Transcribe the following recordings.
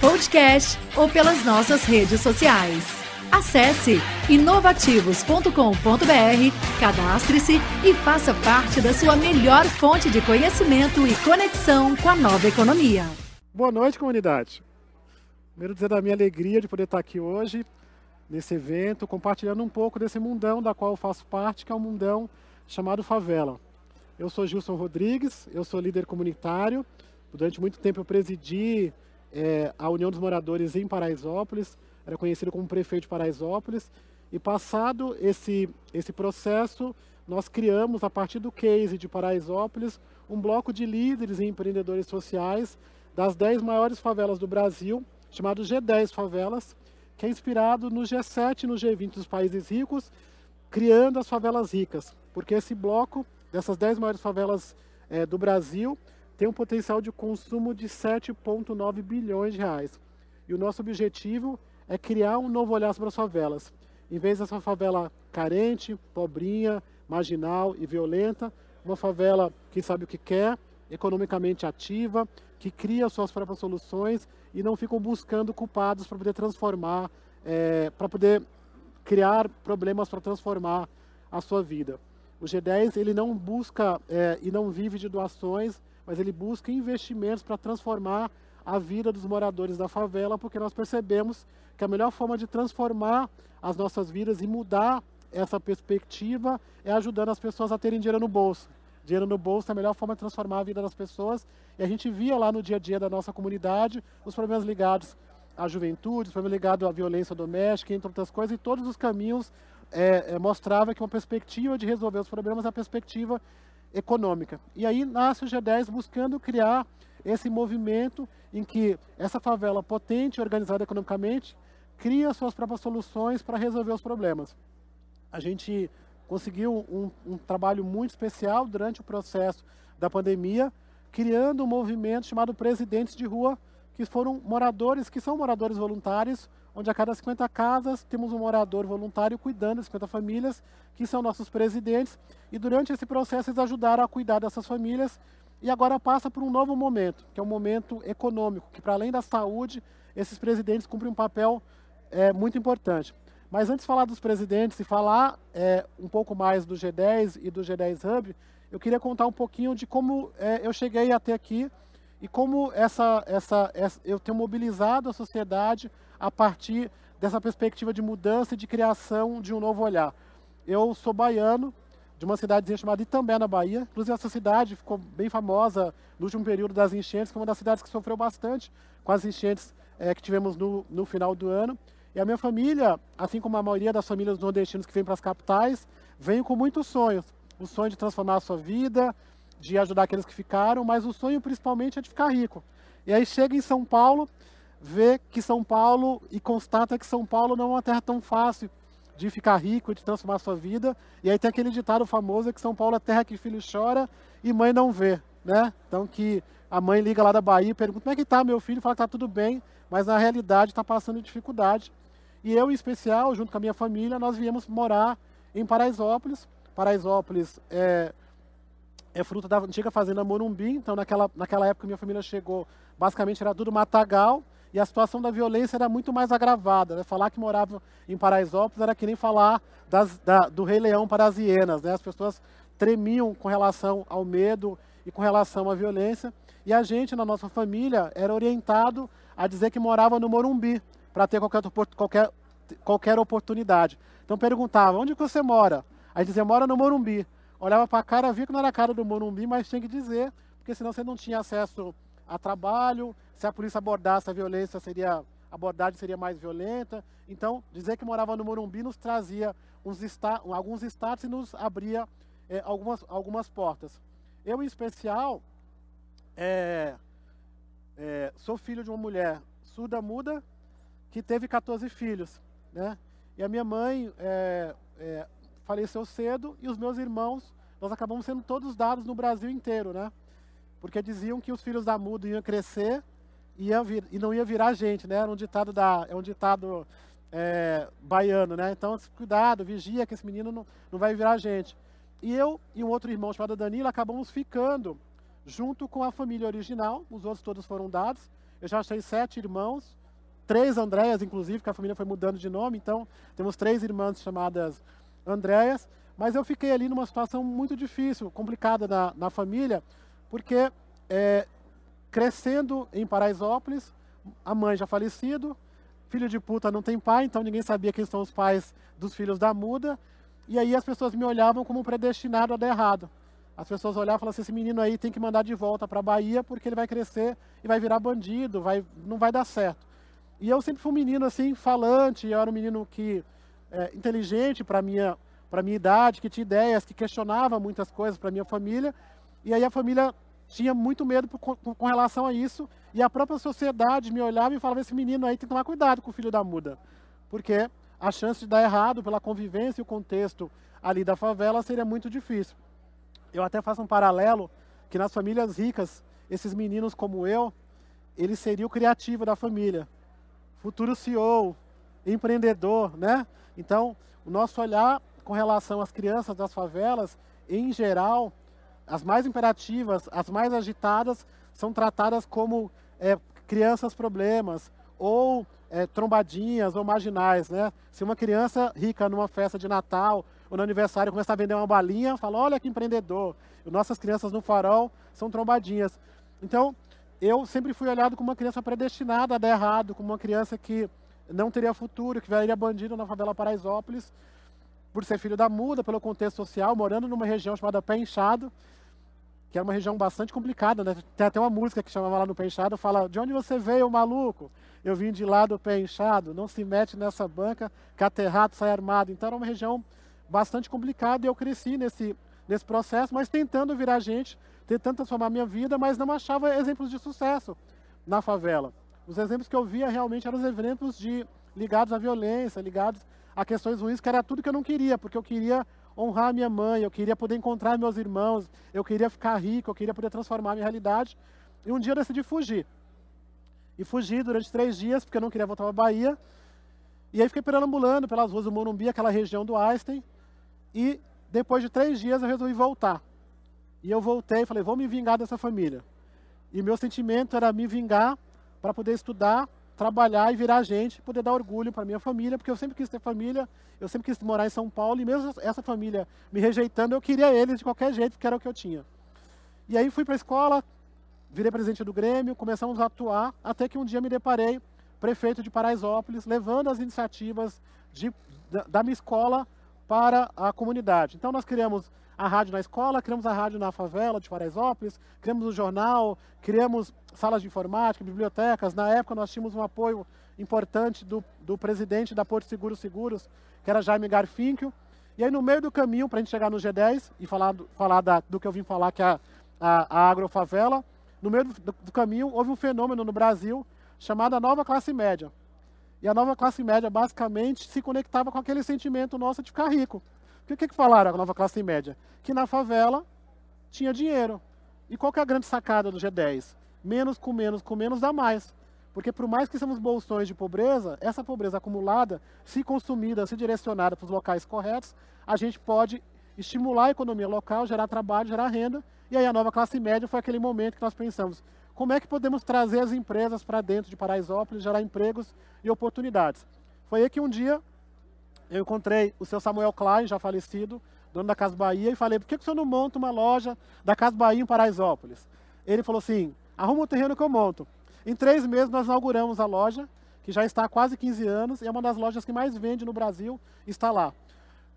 podcast ou pelas nossas redes sociais. Acesse inovativos.com.br, cadastre-se e faça parte da sua melhor fonte de conhecimento e conexão com a nova economia. Boa noite, comunidade. Primeiro dizer da minha alegria de poder estar aqui hoje, nesse evento, compartilhando um pouco desse mundão da qual eu faço parte, que é um mundão chamado favela. Eu sou Gilson Rodrigues, eu sou líder comunitário. Durante muito tempo eu presidi é, a União dos Moradores em Paraisópolis, era conhecido como prefeito de Paraisópolis. E passado esse, esse processo, nós criamos, a partir do case de Paraisópolis, um bloco de líderes e empreendedores sociais das 10 maiores favelas do Brasil, chamado G10 Favelas, que é inspirado no G7 e no G20 dos países ricos, criando as favelas ricas. Porque esse bloco dessas 10 maiores favelas é, do Brasil, tem um potencial de consumo de 7,9 bilhões de reais. E o nosso objetivo é criar um novo olhar sobre as favelas. Em vez dessa favela carente, pobrinha, marginal e violenta, uma favela que sabe o que quer, economicamente ativa, que cria suas próprias soluções e não ficam buscando culpados para poder transformar, é, para poder criar problemas para transformar a sua vida. O G10 ele não busca é, e não vive de doações, mas ele busca investimentos para transformar a vida dos moradores da favela, porque nós percebemos que a melhor forma de transformar as nossas vidas e mudar essa perspectiva é ajudando as pessoas a terem dinheiro no bolso. Dinheiro no bolso é a melhor forma de transformar a vida das pessoas. E a gente via lá no dia a dia da nossa comunidade os problemas ligados à juventude, os problemas ligados à violência doméstica, entre outras coisas, e todos os caminhos é, é, mostrava que uma perspectiva de resolver os problemas é a perspectiva econômica. E aí nasce o G10 buscando criar esse movimento em que essa favela potente, organizada economicamente, cria suas próprias soluções para resolver os problemas. A gente conseguiu um, um, trabalho muito especial durante o processo da pandemia, criando um movimento chamado Presidentes de Rua, que foram moradores, que são moradores voluntários, onde a cada 50 casas temos um morador voluntário cuidando das 50 famílias, que são nossos presidentes, e durante esse processo eles ajudaram a cuidar dessas famílias, e agora passa por um novo momento, que é um momento econômico, que para além da saúde, esses presidentes cumprem um papel é, muito importante. Mas antes de falar dos presidentes e falar é, um pouco mais do G10 e do G10 Hub, eu queria contar um pouquinho de como é, eu cheguei até aqui e como essa, essa, essa, eu tenho mobilizado a sociedade a partir dessa perspectiva de mudança e de criação de um novo olhar. Eu sou baiano, de uma cidade chamada Itambé, na Bahia. Inclusive, essa cidade ficou bem famosa no último período das enchentes, foi uma das cidades que sofreu bastante com as enchentes é, que tivemos no, no final do ano. E a minha família, assim como a maioria das famílias nordestinas que vêm para as capitais, vem com muitos sonhos. O sonho de transformar a sua vida, de ajudar aqueles que ficaram, mas o sonho principalmente é de ficar rico. E aí chega em São Paulo, vê que São Paulo e constata que São Paulo não é uma terra tão fácil de ficar rico, de transformar sua vida. E aí tem aquele ditado famoso que São Paulo é terra que filho chora e mãe não vê, né? Então que a mãe liga lá da Bahia e pergunta como é que tá meu filho, fala que tá tudo bem, mas na realidade está passando dificuldade. E eu, em especial, junto com a minha família, nós viemos morar em Paraisópolis. Paraisópolis é, é fruto da antiga fazenda Morumbi, então naquela, naquela época minha família chegou, basicamente era tudo matagal, e a situação da violência era muito mais agravada. Né? Falar que morava em Paraisópolis era que nem falar das, da, do Rei Leão para as hienas. Né? As pessoas tremiam com relação ao medo e com relação à violência. E a gente, na nossa família, era orientado a dizer que morava no Morumbi, para ter qualquer, qualquer, qualquer oportunidade. Então perguntava, onde que você mora? Aí dizia, mora no Morumbi olhava para a cara, via que não era a cara do Morumbi, mas tinha que dizer, porque senão você não tinha acesso a trabalho, se a polícia abordasse a violência, seria a abordagem seria mais violenta. Então, dizer que morava no Morumbi nos trazia alguns status e nos abria é, algumas, algumas portas. Eu, em especial, é, é, sou filho de uma mulher surda muda que teve 14 filhos, né? E a minha mãe é, é, faleceu cedo e os meus irmãos, nós acabamos sendo todos dados no Brasil inteiro, né? Porque diziam que os filhos da muda iam crescer ia vir, e não ia virar gente, né? Era um ditado da, é um ditado é, baiano, né? Então, cuidado, vigia que esse menino não, não vai virar gente. E eu e um outro irmão chamado Danilo acabamos ficando junto com a família original, os outros todos foram dados. Eu já achei sete irmãos, três Andréas, inclusive, porque a família foi mudando de nome, então temos três irmãs chamadas Andréas. Mas eu fiquei ali numa situação muito difícil, complicada na, na família, porque é, crescendo em Paraisópolis, a mãe já falecido, filho de puta não tem pai, então ninguém sabia quem são os pais dos filhos da muda. E aí as pessoas me olhavam como predestinado a dar errado. As pessoas olhavam e falavam assim, esse menino aí tem que mandar de volta para a Bahia porque ele vai crescer e vai virar bandido, vai, não vai dar certo. E eu sempre fui um menino assim, falante, eu era um menino que é, inteligente para minha para minha idade, que tinha ideias, que questionava muitas coisas para minha família. E aí a família tinha muito medo com, com, relação a isso. E a própria sociedade me olhava e falava: esse menino aí tem que tomar cuidado com o filho da muda. Porque a chance de dar errado pela convivência e o contexto ali da favela seria muito difícil. Eu até faço um paralelo que nas famílias ricas, esses meninos como eu, ele seria o criativo da família, futuro CEO, empreendedor, né? Então, o nosso olhar com relação às crianças das favelas, em geral, as mais imperativas, as mais agitadas, são tratadas como é, crianças problemas ou é, trombadinhas ou marginais, né? Se uma criança rica numa festa de Natal ou no aniversário começar a vender uma balinha, fala, olha que empreendedor. Nossas crianças no farol são trombadinhas. Então, eu sempre fui olhado como uma criança predestinada a dar errado, como uma criança que não teria futuro, que viraria bandido na favela Paraisópolis, por ser filho da muda, pelo contexto social, morando numa região chamada Pé Inchado, que é uma região bastante complicada, né? Tem até uma música que chamava lá no Pé Inchado, fala, de onde você veio, maluco? Eu vim de lá do Pé Inchado, não se mete nessa banca, que sai armado. Então era uma região bastante complicado e eu cresci nesse, nesse processo, mas tentando virar gente, tentando transformar minha vida, mas não achava exemplos de sucesso na favela. Os exemplos que eu via realmente eram os exemplos de ligados à violência, ligados a questões ruins, que era tudo que eu não queria, porque eu queria honrar minha mãe, eu queria poder encontrar meus irmãos, eu queria ficar rico, eu queria poder transformar minha realidade. E um dia eu decidi fugir. E fugi durante três dias, porque eu não queria voltar para a Bahia. E aí fiquei perambulando pelas ruas do Morumbi, aquela região do Einstein. E depois de três dias eu resolvi voltar. E eu voltei e falei, vou me vingar dessa família. E meu sentimento era me vingar para poder estudar, trabalhar e virar gente, poder dar orgulho para minha família, porque eu sempre quis ter família, eu sempre quis morar em São Paulo, e mesmo essa família me rejeitando, eu queria eles de qualquer jeito, porque era o que eu tinha. E aí fui para a escola, virei presidente do Grêmio, começamos a atuar, até que um dia me deparei, prefeito de Paraisópolis, levando as iniciativas de, da, da minha escola para a comunidade. Então nós criamos a rádio na escola, criamos a rádio na favela de Paraisópolis, criamos o jornal, criamos salas de informática, bibliotecas. Na época nós tínhamos um apoio importante do, do presidente da Porto Seguro Seguros, que era Jaime Garfinkel. E aí no meio do caminho, para a gente chegar no G10 e falar, do, falar da, do que eu vim falar, que é a, a, a agrofavela, no meio do, do caminho houve um fenômeno no Brasil chamado nova classe média. E a nova classe média basicamente se conectava com aquele sentimento nosso de ficar rico. O que, que falaram a nova classe média? Que na favela tinha dinheiro. E qual que é a grande sacada do G10? Menos com menos com menos dá mais. Porque por mais que sejamos bolsões de pobreza, essa pobreza acumulada, se consumida, se direcionada para os locais corretos, a gente pode estimular a economia local, gerar trabalho, gerar renda. E aí a nova classe média foi aquele momento que nós pensamos, como é que podemos trazer as empresas para dentro de Paraisópolis, gerar empregos e oportunidades. Foi aí que um dia eu encontrei o seu Samuel Klein, já falecido, dono da Casa Bahia, e falei, por que, que o senhor não monta uma loja da Casa Bahia em Paraisópolis? Ele falou assim, arruma o terreno que eu monto. Em três meses nós inauguramos a loja, que já está há quase 15 anos, e é uma das lojas que mais vende no Brasil, está lá.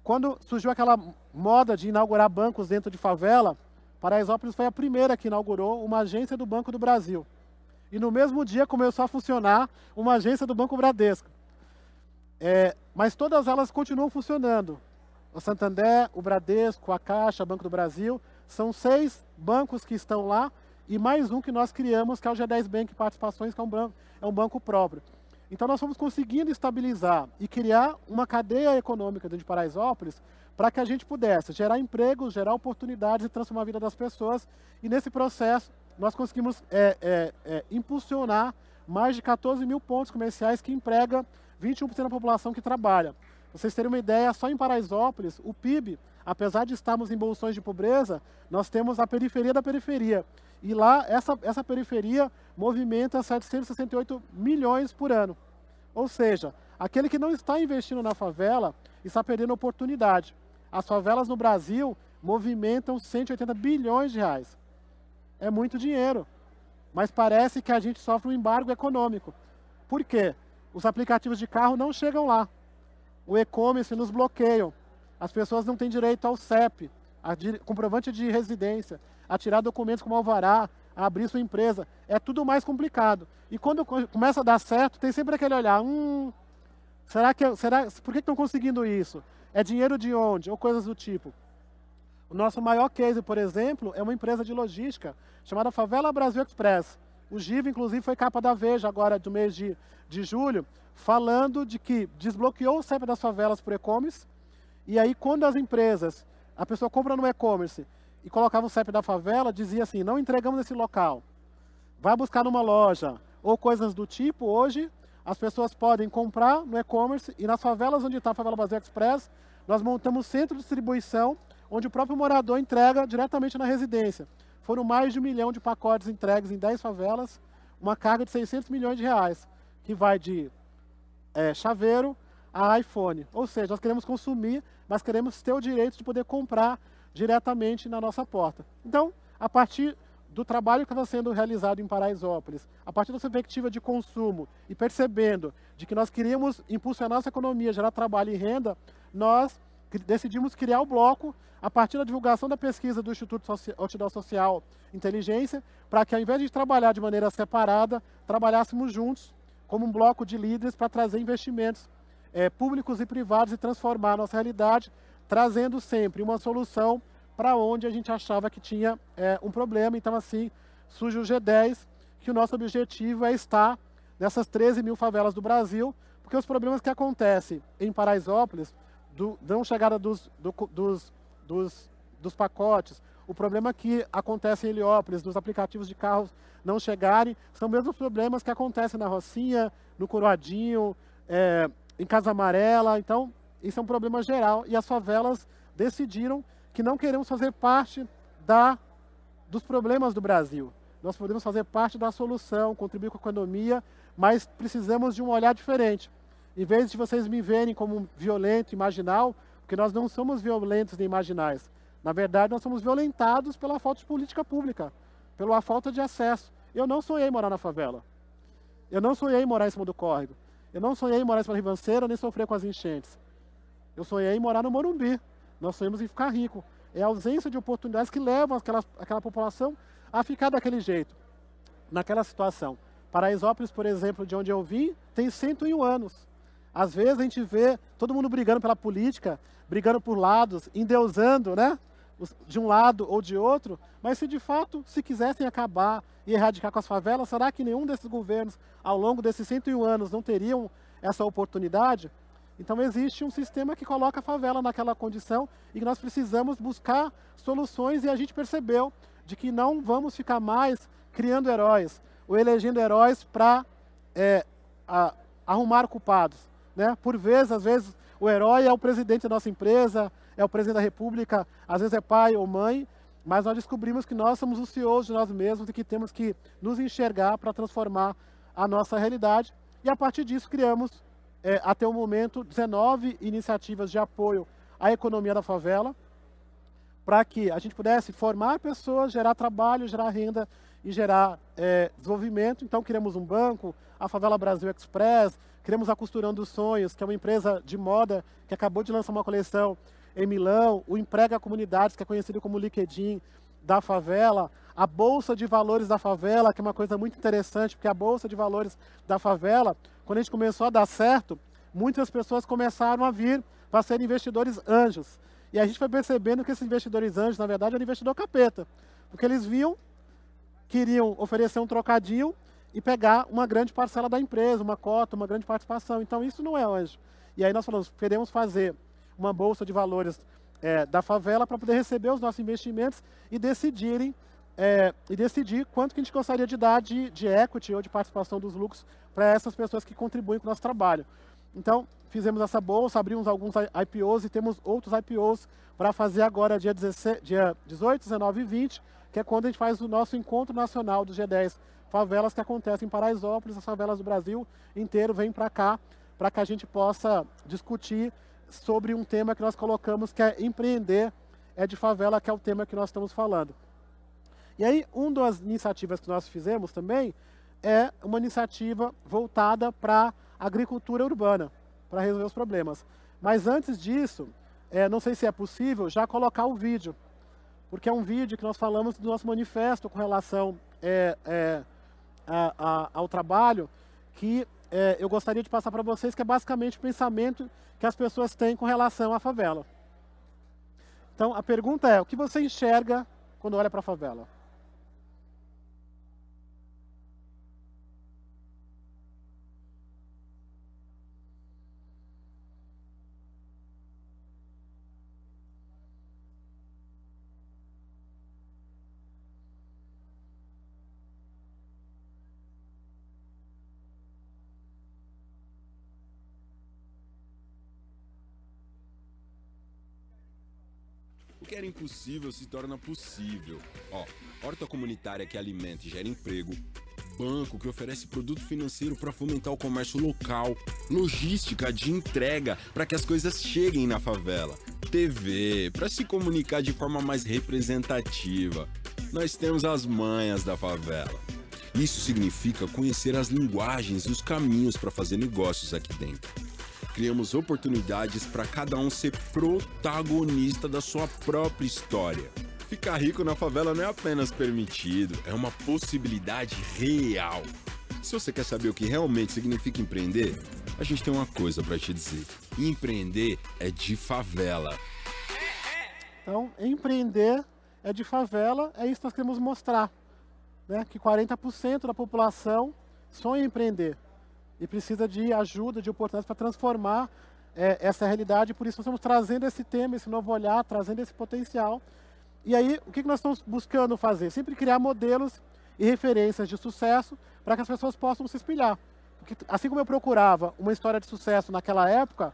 Quando surgiu aquela moda de inaugurar bancos dentro de favela, Paraisópolis foi a primeira que inaugurou uma agência do Banco do Brasil. E no mesmo dia começou a funcionar uma agência do Banco Bradesco. É, mas todas elas continuam funcionando. O Santander, o Bradesco, a Caixa, o Banco do Brasil, são seis bancos que estão lá e mais um que nós criamos, que é o G10 Bank Participações, que é um banco, é um banco próprio. Então nós fomos conseguindo estabilizar e criar uma cadeia econômica dentro de Paraisópolis para que a gente pudesse gerar empregos, gerar oportunidades e transformar a vida das pessoas. E nesse processo nós conseguimos é, é, é, impulsionar mais de 14 mil pontos comerciais que emprega 21% da população que trabalha. Vocês terem uma ideia, só em Paraisópolis, o PIB, apesar de estarmos em bolsões de pobreza, nós temos a periferia da periferia. E lá, essa, essa periferia movimenta 768 milhões por ano. Ou seja, aquele que não está investindo na favela está perdendo oportunidade. As favelas no Brasil movimentam 180 bilhões de reais. É muito dinheiro. Mas parece que a gente sofre um embargo econômico. Por quê? Os aplicativos de carro não chegam lá. O e-commerce nos bloqueiam. As pessoas não têm direito ao CEP, a comprovante de residência, a tirar documentos como alvará, a abrir sua empresa. É tudo mais complicado. E quando começa a dar certo, tem sempre aquele olhar, hum, será que, será, por que estão conseguindo isso? É dinheiro de onde? Ou coisas do tipo. O nosso maior case, por exemplo, é uma empresa de logística chamada Favela Brasil Express. O GIV, inclusive, foi capa da Veja agora do mês de, de julho, falando de que desbloqueou o CEP das favelas por e-commerce. E aí, quando as empresas, a pessoa compra no e-commerce e colocava o CEP da favela, dizia assim: não entregamos esse local. Vai buscar numa loja ou coisas do tipo. Hoje, as pessoas podem comprar no e-commerce e nas favelas onde está a Favela Brasil Express, nós montamos centro de distribuição onde o próprio morador entrega diretamente na residência. Foram mais de um milhão de pacotes entregues em 10 favelas, uma carga de 600 milhões de reais, que vai de é, chaveiro a iPhone. Ou seja, nós queremos consumir, mas queremos ter o direito de poder comprar diretamente na nossa porta. Então, a partir do trabalho que está sendo realizado em Paraisópolis, a partir da perspectiva de consumo e percebendo de que nós queríamos impulsionar nossa economia, gerar trabalho e renda, nós decidimos criar o bloco a partir da divulgação da pesquisa do Instituto Outdoor Social Inteligência, para que ao invés de trabalhar de maneira separada, trabalhássemos juntos como um bloco de líderes para trazer investimentos é, públicos e privados e transformar a nossa realidade, trazendo sempre uma solução para onde a gente achava que tinha é, um problema. Então, assim, surge o G10, que o nosso objetivo é estar nessas 13 mil favelas do Brasil, porque os problemas que acontecem em Paraisópolis do, não chegada dos, do, dos, dos, dos pacotes, o problema que acontece em Heliópolis, dos aplicativos de carros não chegarem, são mesmos problemas que acontecem na Rocinha, no Coroadinho, é, em Casa Amarela. Então, isso é um problema geral. E as favelas decidiram que não queremos fazer parte da, dos problemas do Brasil. Nós podemos fazer parte da solução, contribuir com a economia, mas precisamos de um olhar diferente. Em vez de vocês me verem como violento e marginal, porque nós não somos violentos nem marginais. Na verdade, nós somos violentados pela falta de política pública, pela falta de acesso. Eu não sonhei morar na favela. Eu não sonhei morar em cima do córrego. Eu não sonhei morar em cima da ribanceira nem sofrer com as enchentes. Eu sonhei em morar no Morumbi. Nós sonhamos em ficar rico. É a ausência de oportunidades que levam aquela, aquela população a ficar daquele jeito, naquela situação. Paraisópolis, por exemplo, de onde eu vim, tem 101 anos. Às vezes a gente vê todo mundo brigando pela política, brigando por lados, endeusando, né? De um lado ou de outro, mas se de fato se quisessem acabar e erradicar com as favelas, será que nenhum desses governos, ao longo desses 101 anos, não teriam essa oportunidade? Então existe um sistema que coloca a favela naquela condição e nós precisamos buscar soluções e a gente percebeu de que não vamos ficar mais criando heróis ou elegendo heróis para é, arrumar culpados. Né? Por vezes, às vezes, o herói é o presidente da nossa empresa, é o presidente da república, às vezes é pai ou mãe, mas nós descobrimos que nós somos os CEOs de nós mesmos e que temos que nos enxergar para transformar a nossa realidade. E a partir disso criamos, é, até o momento, 19 iniciativas de apoio à economia da favela, para que a gente pudesse formar pessoas, gerar trabalho, gerar renda e gerar é, desenvolvimento. Então, criamos um banco, a Favela Brasil Express, criamos a Costurando Sonhos, que é uma empresa de moda que acabou de lançar uma coleção em Milão, o Emprega Comunidades, que é conhecido como LinkedIn da favela, a Bolsa de Valores da Favela, que é uma coisa muito interessante, porque a Bolsa de Valores da Favela, quando a gente começou a dar certo, muitas pessoas começaram a vir para ser investidores anjos. E a gente foi percebendo que esses investidores anjos, na verdade, eram investidor capeta, porque eles viam queriam oferecer um trocadinho e pegar uma grande parcela da empresa, uma cota, uma grande participação. Então isso não é anjo. E aí nós falamos, queremos fazer uma bolsa de valores é, da favela para poder receber os nossos investimentos e decidirem é, e decidir quanto que a gente gostaria de dar de, de equity ou de participação dos lucros para essas pessoas que contribuem com o nosso trabalho. Então, fizemos essa bolsa, abrimos alguns IPOs e temos outros IPOs para fazer agora dia, 16, dia 18, 19 e 20, que é quando a gente faz o nosso encontro nacional do G10 favelas que acontecem em Paraisópolis, as favelas do Brasil inteiro vêm para cá, para que a gente possa discutir sobre um tema que nós colocamos que é empreender é de favela, que é o tema que nós estamos falando. E aí, uma das iniciativas que nós fizemos também é uma iniciativa voltada para agricultura urbana, para resolver os problemas. Mas antes disso, é, não sei se é possível já colocar o vídeo, porque é um vídeo que nós falamos do nosso manifesto com relação é, é, a, a, ao trabalho, que é, eu gostaria de passar para vocês, que é basicamente o pensamento que as pessoas têm com relação à favela. Então, a pergunta é, o que você enxerga quando olha para a favela? Que era impossível se torna possível. Ó, horta comunitária que alimenta e gera emprego, banco que oferece produto financeiro para fomentar o comércio local, logística de entrega para que as coisas cheguem na favela, TV para se comunicar de forma mais representativa. Nós temos as manhas da favela. Isso significa conhecer as linguagens e os caminhos para fazer negócios aqui dentro criamos oportunidades para cada um ser protagonista da sua própria história. Ficar rico na favela não é apenas permitido, é uma possibilidade real. Se você quer saber o que realmente significa empreender, a gente tem uma coisa para te dizer: empreender é de favela. Então, empreender é de favela, é isso que nós queremos mostrar. Né? Que 40% da população sonha em empreender e precisa de ajuda, de oportunidades para transformar é, essa realidade. Por isso, nós estamos trazendo esse tema, esse novo olhar, trazendo esse potencial. E aí, o que nós estamos buscando fazer? Sempre criar modelos e referências de sucesso para que as pessoas possam se espelhar. Porque, assim como eu procurava uma história de sucesso naquela época,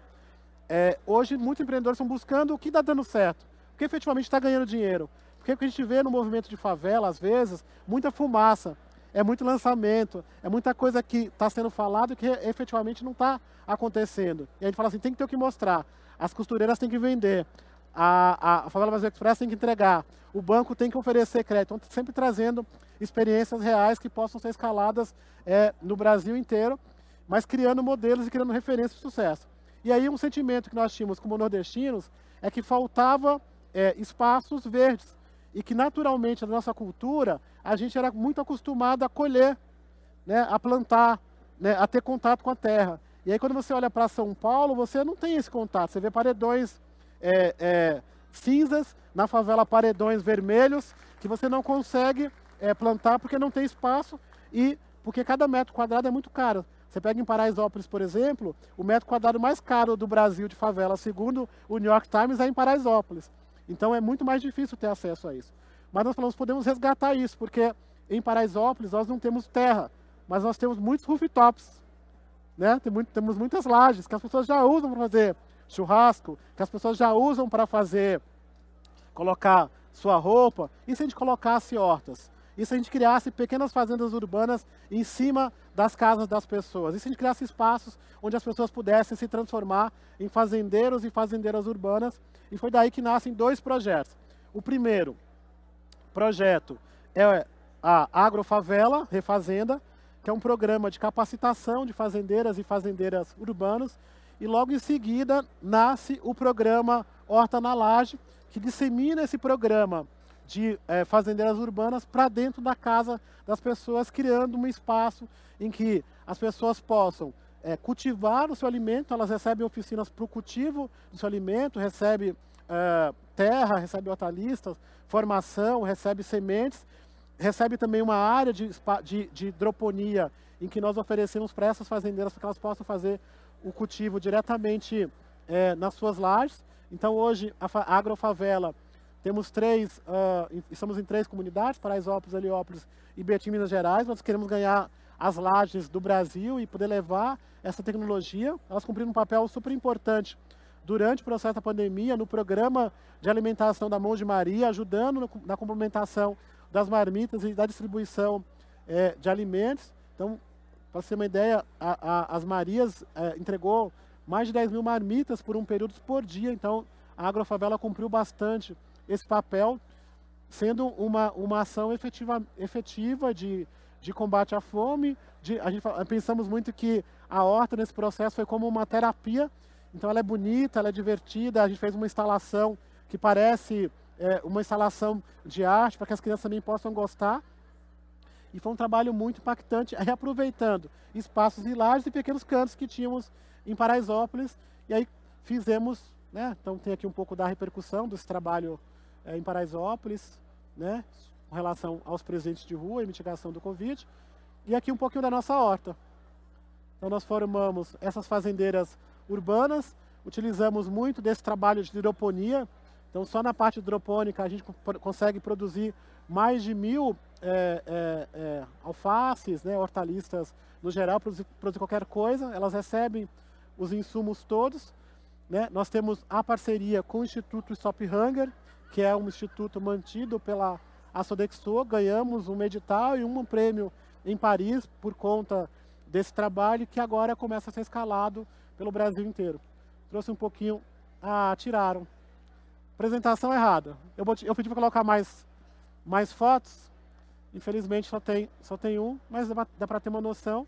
é, hoje muitos empreendedores estão buscando o que está dando certo, o que efetivamente está ganhando dinheiro. Porque o que a gente vê no movimento de favela, às vezes, muita fumaça, é muito lançamento, é muita coisa que está sendo falado que efetivamente não está acontecendo. E a gente fala assim, tem que ter o que mostrar. As costureiras têm que vender, a, a Favela Brasil Express tem que entregar, o banco tem que oferecer crédito. Então, sempre trazendo experiências reais que possam ser escaladas é, no Brasil inteiro, mas criando modelos e criando referências de sucesso. E aí um sentimento que nós tínhamos como nordestinos é que faltava é, espaços verdes e que naturalmente na nossa cultura a gente era muito acostumado a colher, né, a plantar, né, a ter contato com a terra. E aí quando você olha para São Paulo, você não tem esse contato. Você vê paredões é, é, cinzas, na favela paredões vermelhos, que você não consegue é, plantar porque não tem espaço e porque cada metro quadrado é muito caro. Você pega em Paraisópolis, por exemplo, o metro quadrado mais caro do Brasil de favela, segundo o New York Times, é em Paraisópolis. Então é muito mais difícil ter acesso a isso. Mas nós falamos, podemos resgatar isso, porque em Paraisópolis nós não temos terra, mas nós temos muitos rooftops. Né? Tem muito, temos muitas lajes que as pessoas já usam para fazer churrasco, que as pessoas já usam para fazer, colocar sua roupa. E se a gente colocasse hortas? E se a gente criasse pequenas fazendas urbanas em cima das casas das pessoas? E se a gente criasse espaços onde as pessoas pudessem se transformar em fazendeiros e fazendeiras urbanas? E foi daí que nascem dois projetos. O primeiro projeto é a Agrofavela Refazenda, que é um programa de capacitação de fazendeiras e fazendeiras urbanos. E logo em seguida nasce o programa Horta na Laje, que dissemina esse programa de é, fazendeiras urbanas para dentro da casa das pessoas, criando um espaço em que as pessoas possam é, cultivar o seu alimento, elas recebem oficinas para o cultivo do seu alimento, recebem é, terra, recebem hortaliças, formação, recebem sementes recebe também uma área de, de, de hidroponia em que nós oferecemos para essas fazendeiras para que elas possam fazer o cultivo diretamente é, nas suas lajes. Então hoje a Agrofavela temos três, uh, estamos em três comunidades, Paraisópolis, Heliópolis e Betim, Minas Gerais. Nós queremos ganhar as lajes do Brasil e poder levar essa tecnologia. Elas cumpriram um papel super importante durante o processo da pandemia, no programa de alimentação da Mão de Maria, ajudando na complementação das marmitas e da distribuição é, de alimentos. Então, para você ter uma ideia, a, a, as Marias é, entregou mais de 10 mil marmitas por um período por dia, então a Agrofavela cumpriu bastante esse papel, sendo uma, uma ação efetiva, efetiva de, de combate à fome. De, a gente pensamos muito que a horta nesse processo foi como uma terapia, então ela é bonita, ela é divertida, a gente fez uma instalação que parece é, uma instalação de arte para que as crianças também possam gostar. E foi um trabalho muito impactante, reaproveitando espaços e lajes e pequenos cantos que tínhamos em Paraisópolis. E aí fizemos, né? Então tem aqui um pouco da repercussão desse trabalho é, em Paraisópolis, né? Com relação aos presentes de rua e mitigação do Covid. E aqui um pouquinho da nossa horta. Então nós formamos essas fazendeiras urbanas, utilizamos muito desse trabalho de hidroponia. Então só na parte hidropônica a gente consegue produzir mais de mil é, é, é, alfaces, né, hortaliças no geral, produzir, produzir qualquer coisa. Elas recebem os insumos todos. Né? Nós temos a parceria com o Instituto Stop Hunger, que é um instituto mantido pela Sodexo, ganhamos um edital e um prêmio em Paris por conta desse trabalho que agora começa a ser escalado pelo Brasil inteiro. Trouxe um pouquinho... Ah, tiraram. Apresentação errada. Eu, eu pedi para colocar mais, mais fotos. Infelizmente só tem, só tem um, mas dá, dá para ter uma noção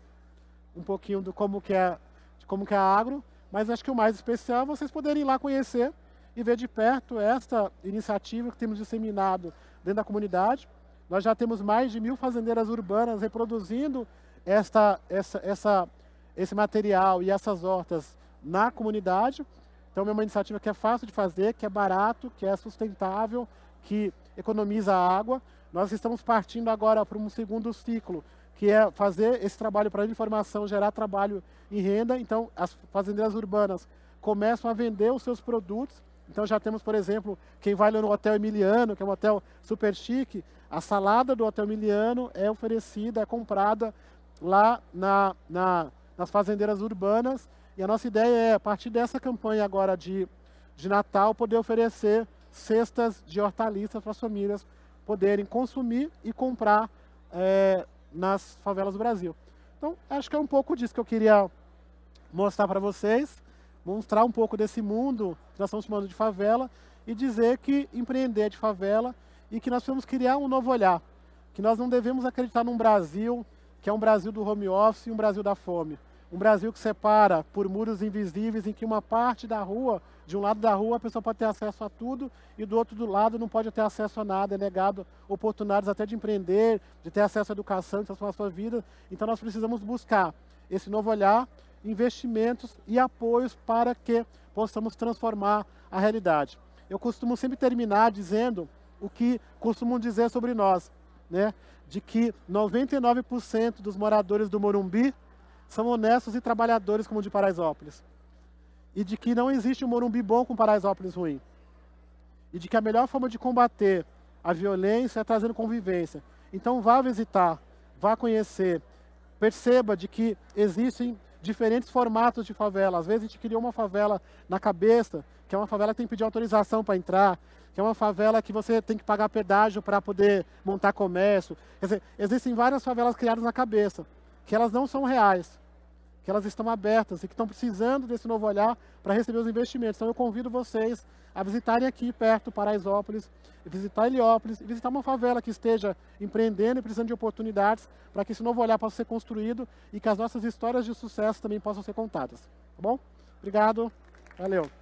um pouquinho do como que é, de como que é a agro. Mas acho que o mais especial é vocês poderem ir lá conhecer e ver de perto esta iniciativa que temos disseminado dentro da comunidade. Nós já temos mais de mil fazendeiras urbanas reproduzindo esta, essa, essa, esse material e essas hortas na comunidade. Então é uma iniciativa que é fácil de fazer, que é barato, que é sustentável, que economiza água. Nós estamos partindo agora para um segundo ciclo, que é fazer esse trabalho para informação, gerar trabalho e renda. Então as fazendeiras urbanas começam a vender os seus produtos então já temos, por exemplo, quem vai no Hotel Emiliano, que é um hotel super chique, a salada do Hotel Emiliano é oferecida, é comprada lá na, na, nas fazendeiras urbanas. E a nossa ideia é, a partir dessa campanha agora de, de Natal, poder oferecer cestas de hortaliças para as famílias poderem consumir e comprar é, nas favelas do Brasil. Então, acho que é um pouco disso que eu queria mostrar para vocês mostrar um pouco desse mundo que nós estamos chamando de favela e dizer que empreender é de favela e que nós temos criar um novo olhar, que nós não devemos acreditar num Brasil que é um Brasil do home office e um Brasil da fome. Um Brasil que separa por muros invisíveis em que uma parte da rua, de um lado da rua a pessoa pode ter acesso a tudo e do outro do lado não pode ter acesso a nada, é negado oportunidades até de empreender, de ter acesso à educação, de transformar a sua vida. Então nós precisamos buscar esse novo olhar investimentos e apoios para que possamos transformar a realidade. Eu costumo sempre terminar dizendo o que costumam dizer sobre nós, né? de que 99% dos moradores do Morumbi são honestos e trabalhadores como o de Paraisópolis. E de que não existe um Morumbi bom com Paraisópolis ruim. E de que a melhor forma de combater a violência é trazendo convivência. Então vá visitar, vá conhecer, perceba de que existem diferentes formatos de favela. Às vezes a gente criou uma favela na cabeça, que é uma favela que tem que pedir autorização para entrar, que é uma favela que você tem que pagar pedágio para poder montar comércio. Quer dizer, existem várias favelas criadas na cabeça, que elas não são reais, que elas estão abertas e que estão precisando desse novo olhar para receber os investimentos. Então eu convido vocês a visitarem aqui perto, Paraisópolis, visitar Heliópolis, visitar uma favela que esteja empreendendo e precisando de oportunidades para que esse novo olhar possa ser construído e que as nossas histórias de sucesso também possam ser contadas. Tá bom? Obrigado. Valeu.